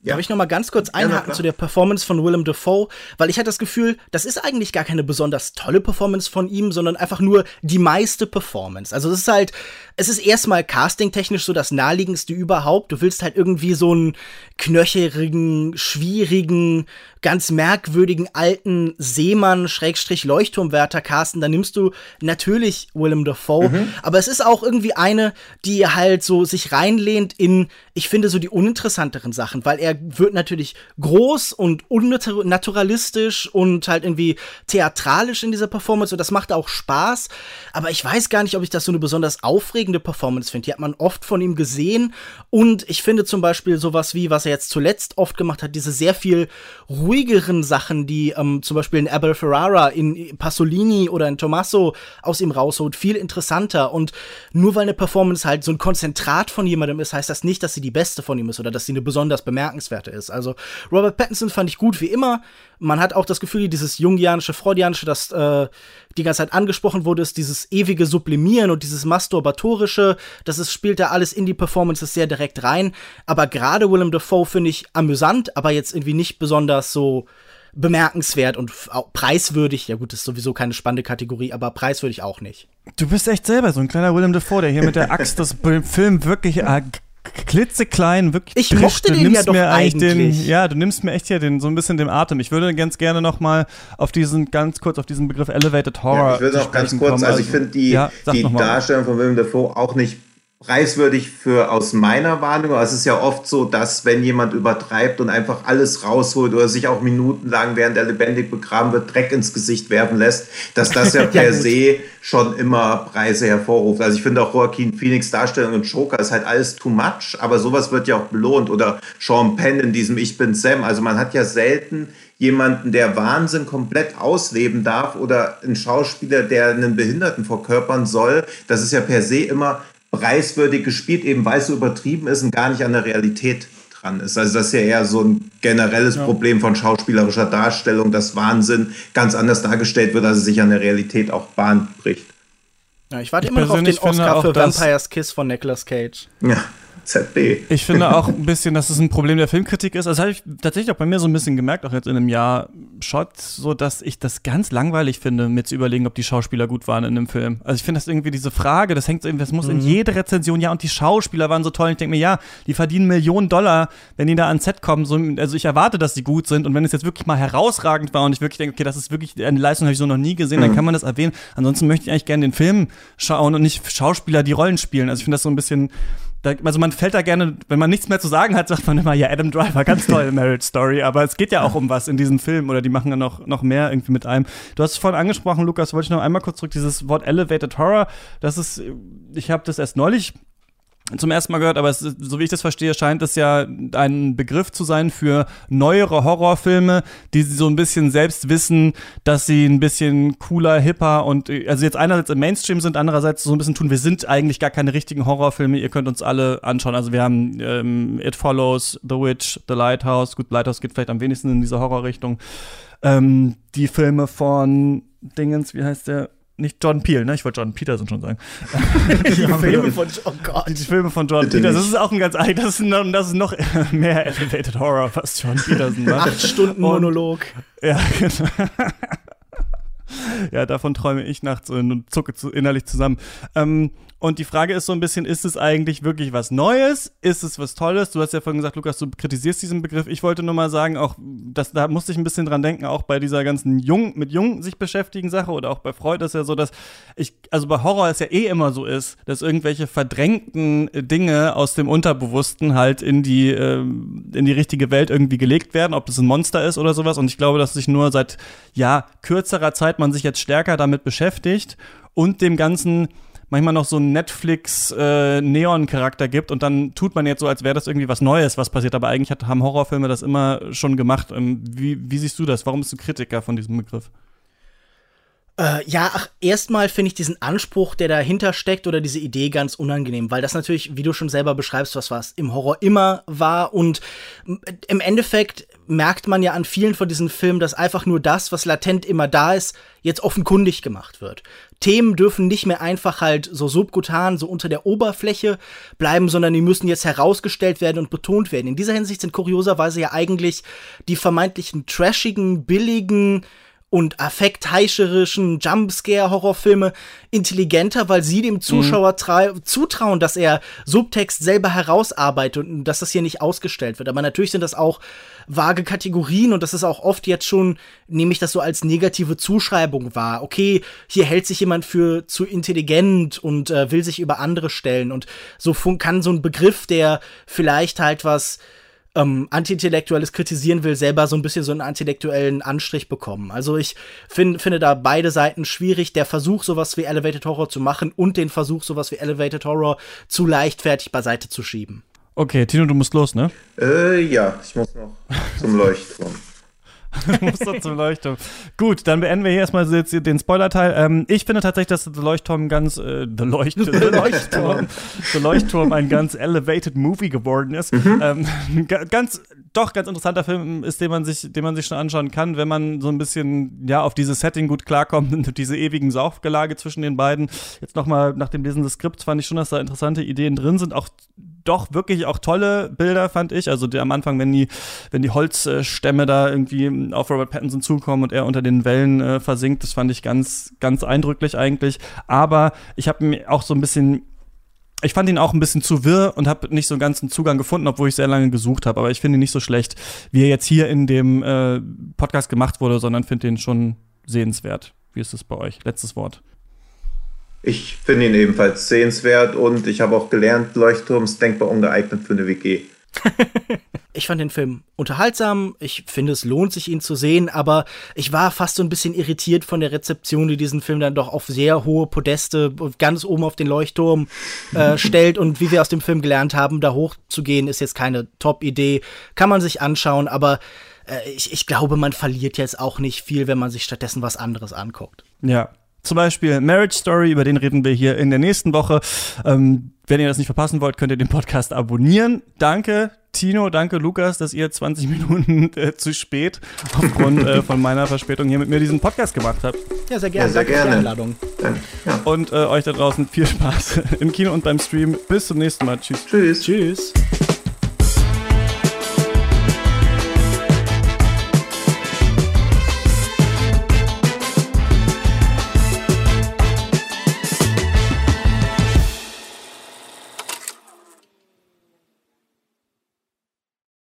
Ja. Darf ich noch mal ganz kurz einhaken ja, zu der Performance von Willem Dafoe? Weil ich hatte das Gefühl, das ist eigentlich gar keine besonders tolle Performance von ihm, sondern einfach nur die meiste Performance. Also es ist halt, es ist erstmal castingtechnisch so das naheliegendste überhaupt. Du willst halt irgendwie so einen knöcherigen, schwierigen, ganz merkwürdigen alten Seemann, Schrägstrich Leuchtturmwärter casten. Da nimmst du natürlich Willem Dafoe. Mhm. Aber es ist auch irgendwie eine, die halt so sich reinlehnt in, ich finde, so die uninteressanteren Sachen, weil er wird natürlich groß und unnaturalistisch und halt irgendwie theatralisch in dieser Performance und das macht auch Spaß. Aber ich weiß gar nicht, ob ich das so eine besonders aufregende überragende Performance finde. Die hat man oft von ihm gesehen. Und ich finde zum Beispiel sowas wie, was er jetzt zuletzt oft gemacht hat, diese sehr viel ruhigeren Sachen, die ähm, zum Beispiel in Abel Ferrara, in Pasolini oder in Tommaso aus ihm rausholt, viel interessanter. Und nur weil eine Performance halt so ein Konzentrat von jemandem ist, heißt das nicht, dass sie die beste von ihm ist oder dass sie eine besonders bemerkenswerte ist. Also Robert Pattinson fand ich gut wie immer. Man hat auch das Gefühl, dieses jungianische, freudianische, das äh, die ganze Zeit angesprochen wurde, ist dieses ewige Sublimieren und dieses Masturbatorische. Das ist, spielt da alles in die Performances sehr direkt rein. Aber gerade Willem Dafoe finde ich amüsant, aber jetzt irgendwie nicht besonders so bemerkenswert und preiswürdig. Ja gut, das ist sowieso keine spannende Kategorie, aber preiswürdig auch nicht. Du bist echt selber so ein kleiner Willem Dafoe, der hier mit der Axt das Film wirklich äh, klitzeklein, wirklich Ich mochte du den ja doch eigentlich. Den, ja, du nimmst mir echt hier den, so ein bisschen den Atem. Ich würde ganz gerne noch mal auf diesen, ganz kurz auf diesen Begriff Elevated Horror ja, Ich würde auch ganz kurz, kommen. also ich finde die, ja, die Darstellung von Willem Dafoe auch nicht preiswürdig für aus meiner Wahrnehmung. Es ist ja oft so, dass wenn jemand übertreibt und einfach alles rausholt oder sich auch minutenlang, während er lebendig begraben wird, Dreck ins Gesicht werfen lässt, dass das ja [laughs] per ja, se schon immer Preise hervorruft. Also ich finde auch Joaquin Phoenix Darstellung und Joker ist halt alles too much, aber sowas wird ja auch belohnt. Oder Sean Penn in diesem Ich bin Sam. Also man hat ja selten jemanden, der Wahnsinn komplett ausleben darf oder einen Schauspieler, der einen Behinderten verkörpern soll. Das ist ja per se immer preiswürdig gespielt, eben weil es so übertrieben ist und gar nicht an der Realität dran ist. Also das ist ja eher so ein generelles ja. Problem von schauspielerischer Darstellung, dass Wahnsinn ganz anders dargestellt wird, als es sich an der Realität auch Bahn bricht. Ja, ich warte ich immer noch auf den Oscar für Vampire's Kiss von Nicolas Cage. Ja. ZB. Ich finde auch ein bisschen, dass es ein Problem der Filmkritik ist. Das habe ich tatsächlich auch bei mir so ein bisschen gemerkt, auch jetzt in einem Jahr Shot, so dass ich das ganz langweilig finde, mir zu überlegen, ob die Schauspieler gut waren in einem Film. Also ich finde das irgendwie diese Frage, das hängt irgendwie, das muss mhm. in jede Rezension, ja, und die Schauspieler waren so toll. Und ich denke mir, ja, die verdienen Millionen Dollar, wenn die da ans Set kommen. So, also ich erwarte, dass sie gut sind. Und wenn es jetzt wirklich mal herausragend war und ich wirklich denke, okay, das ist wirklich eine Leistung, habe ich so noch nie gesehen, mhm. dann kann man das erwähnen. Ansonsten möchte ich eigentlich gerne den Film schauen und nicht Schauspieler, die Rollen spielen. Also ich finde das so ein bisschen da, also man fällt da gerne, wenn man nichts mehr zu sagen hat, sagt man immer, ja, Adam Driver, ganz toll, [laughs] Marriage Story, aber es geht ja auch um was in diesem Film oder die machen ja noch, noch mehr irgendwie mit einem. Du hast es vorhin angesprochen, Lukas, wollte ich noch einmal kurz zurück, dieses Wort Elevated Horror, das ist, ich habe das erst neulich zum ersten Mal gehört, aber es, so wie ich das verstehe, scheint es ja ein Begriff zu sein für neuere Horrorfilme, die so ein bisschen selbst wissen, dass sie ein bisschen cooler, hipper und also jetzt einerseits im Mainstream sind, andererseits so ein bisschen tun, wir sind eigentlich gar keine richtigen Horrorfilme, ihr könnt uns alle anschauen. Also wir haben ähm, It Follows, The Witch, The Lighthouse, gut, Lighthouse geht vielleicht am wenigsten in diese Horrorrichtung. Ähm, die Filme von Dingens, wie heißt der? Nicht John Peel, ne? Ich wollte John Peterson schon sagen. [laughs] die Filme von oh Gott. Die Filme von John Peterson. Das ist auch ein ganz das ist, noch, das ist noch [laughs] mehr Elevated Horror, was John Peterson macht. Acht Stunden Monolog. Und, ja, genau. [laughs] ja, davon träume ich nachts und zucke innerlich zusammen. Ähm, und die Frage ist so ein bisschen, ist es eigentlich wirklich was Neues? Ist es was Tolles? Du hast ja vorhin gesagt, Lukas, du kritisierst diesen Begriff. Ich wollte nur mal sagen, auch das, da musste ich ein bisschen dran denken, auch bei dieser ganzen Jung, mit Jung sich beschäftigen Sache oder auch bei Freud ist ja so, dass ich, also bei Horror es ja eh immer so ist, dass irgendwelche verdrängten Dinge aus dem Unterbewussten halt in die, äh, in die richtige Welt irgendwie gelegt werden, ob das ein Monster ist oder sowas. Und ich glaube, dass sich nur seit, ja, kürzerer Zeit man sich jetzt stärker damit beschäftigt und dem Ganzen manchmal noch so einen Netflix-Neon-Charakter äh, gibt und dann tut man jetzt so, als wäre das irgendwie was Neues, was passiert. Aber eigentlich hat, haben Horrorfilme das immer schon gemacht. Ähm, wie, wie siehst du das? Warum bist du Kritiker von diesem Begriff? Äh, ja, ach, erstmal finde ich diesen Anspruch, der dahinter steckt oder diese Idee ganz unangenehm, weil das natürlich, wie du schon selber beschreibst, was was im Horror immer war und im Endeffekt merkt man ja an vielen von diesen Filmen, dass einfach nur das, was latent immer da ist, jetzt offenkundig gemacht wird. Themen dürfen nicht mehr einfach halt so subkutan, so unter der Oberfläche bleiben, sondern die müssen jetzt herausgestellt werden und betont werden. In dieser Hinsicht sind kurioserweise ja eigentlich die vermeintlichen trashigen, billigen, und affektheischerischen Jumpscare-Horrorfilme intelligenter, weil sie dem Zuschauer mhm. zutrauen, dass er Subtext selber herausarbeitet und dass das hier nicht ausgestellt wird. Aber natürlich sind das auch vage Kategorien und das ist auch oft jetzt schon, nehme ich das so als negative Zuschreibung wahr. Okay, hier hält sich jemand für zu intelligent und äh, will sich über andere stellen und so kann so ein Begriff, der vielleicht halt was ähm, Antiintellektuelles kritisieren will, selber so ein bisschen so einen intellektuellen Anstrich bekommen. Also ich find, finde da beide Seiten schwierig. Der Versuch, sowas wie Elevated Horror zu machen und den Versuch, sowas wie Elevated Horror zu leichtfertig beiseite zu schieben. Okay, Tino, du musst los, ne? Äh, ja, ich muss noch zum [laughs] Leuchtturm. [laughs] muss doch zum Leuchtturm. Gut, dann beenden wir hier erstmal jetzt den Spoiler-Teil. Ähm, ich finde tatsächlich, dass The Leuchtturm ganz, äh, The, Leucht The Leuchtturm, The Leuchtturm ein ganz elevated Movie geworden ist. Mhm. Ähm, ganz, doch ganz interessanter Film ist, den man sich, den man sich schon anschauen kann, wenn man so ein bisschen, ja, auf dieses Setting gut klarkommt und [laughs] diese ewigen Saufgelage zwischen den beiden. Jetzt nochmal nach dem Lesen des Skripts fand ich schon, dass da interessante Ideen drin sind, auch doch wirklich auch tolle Bilder, fand ich. Also die, am Anfang, wenn die, wenn die Holzstämme da irgendwie auf Robert Pattinson zukommen und er unter den Wellen äh, versinkt, das fand ich ganz, ganz eindrücklich eigentlich. Aber ich habe mir auch so ein bisschen ich fand ihn auch ein bisschen zu wirr und habe nicht so einen ganzen Zugang gefunden, obwohl ich sehr lange gesucht habe. Aber ich finde ihn nicht so schlecht, wie er jetzt hier in dem äh, Podcast gemacht wurde, sondern finde ihn schon sehenswert. Wie ist es bei euch? Letztes Wort. Ich finde ihn ebenfalls sehenswert und ich habe auch gelernt, Leuchtturm ist denkbar ungeeignet für eine WG. [laughs] ich fand den Film unterhaltsam. Ich finde, es lohnt sich, ihn zu sehen, aber ich war fast so ein bisschen irritiert von der Rezeption, die diesen Film dann doch auf sehr hohe Podeste ganz oben auf den Leuchtturm äh, [laughs] stellt. Und wie wir aus dem Film gelernt haben, da hochzugehen, ist jetzt keine Top-Idee. Kann man sich anschauen, aber äh, ich, ich glaube, man verliert jetzt auch nicht viel, wenn man sich stattdessen was anderes anguckt. Ja, Zum Beispiel Marriage Story, über den reden wir hier in der nächsten Woche. Ähm, wenn ihr das nicht verpassen wollt, könnt ihr den Podcast abonnieren. Danke, Tino, danke, Lukas, dass ihr 20 [laughs] Minuten äh, zu spät aufgrund äh, von meiner Verspätung hier mit mir diesen Podcast gemacht habt. Ja, sehr gerne. Ja, sehr Danke für die gerne. Einladung. Ja. Und äh, euch da draußen viel Spaß [laughs] im Kino und beim Stream. Bis zum nächsten Mal. Tschüss. Tschüss. Tschüss.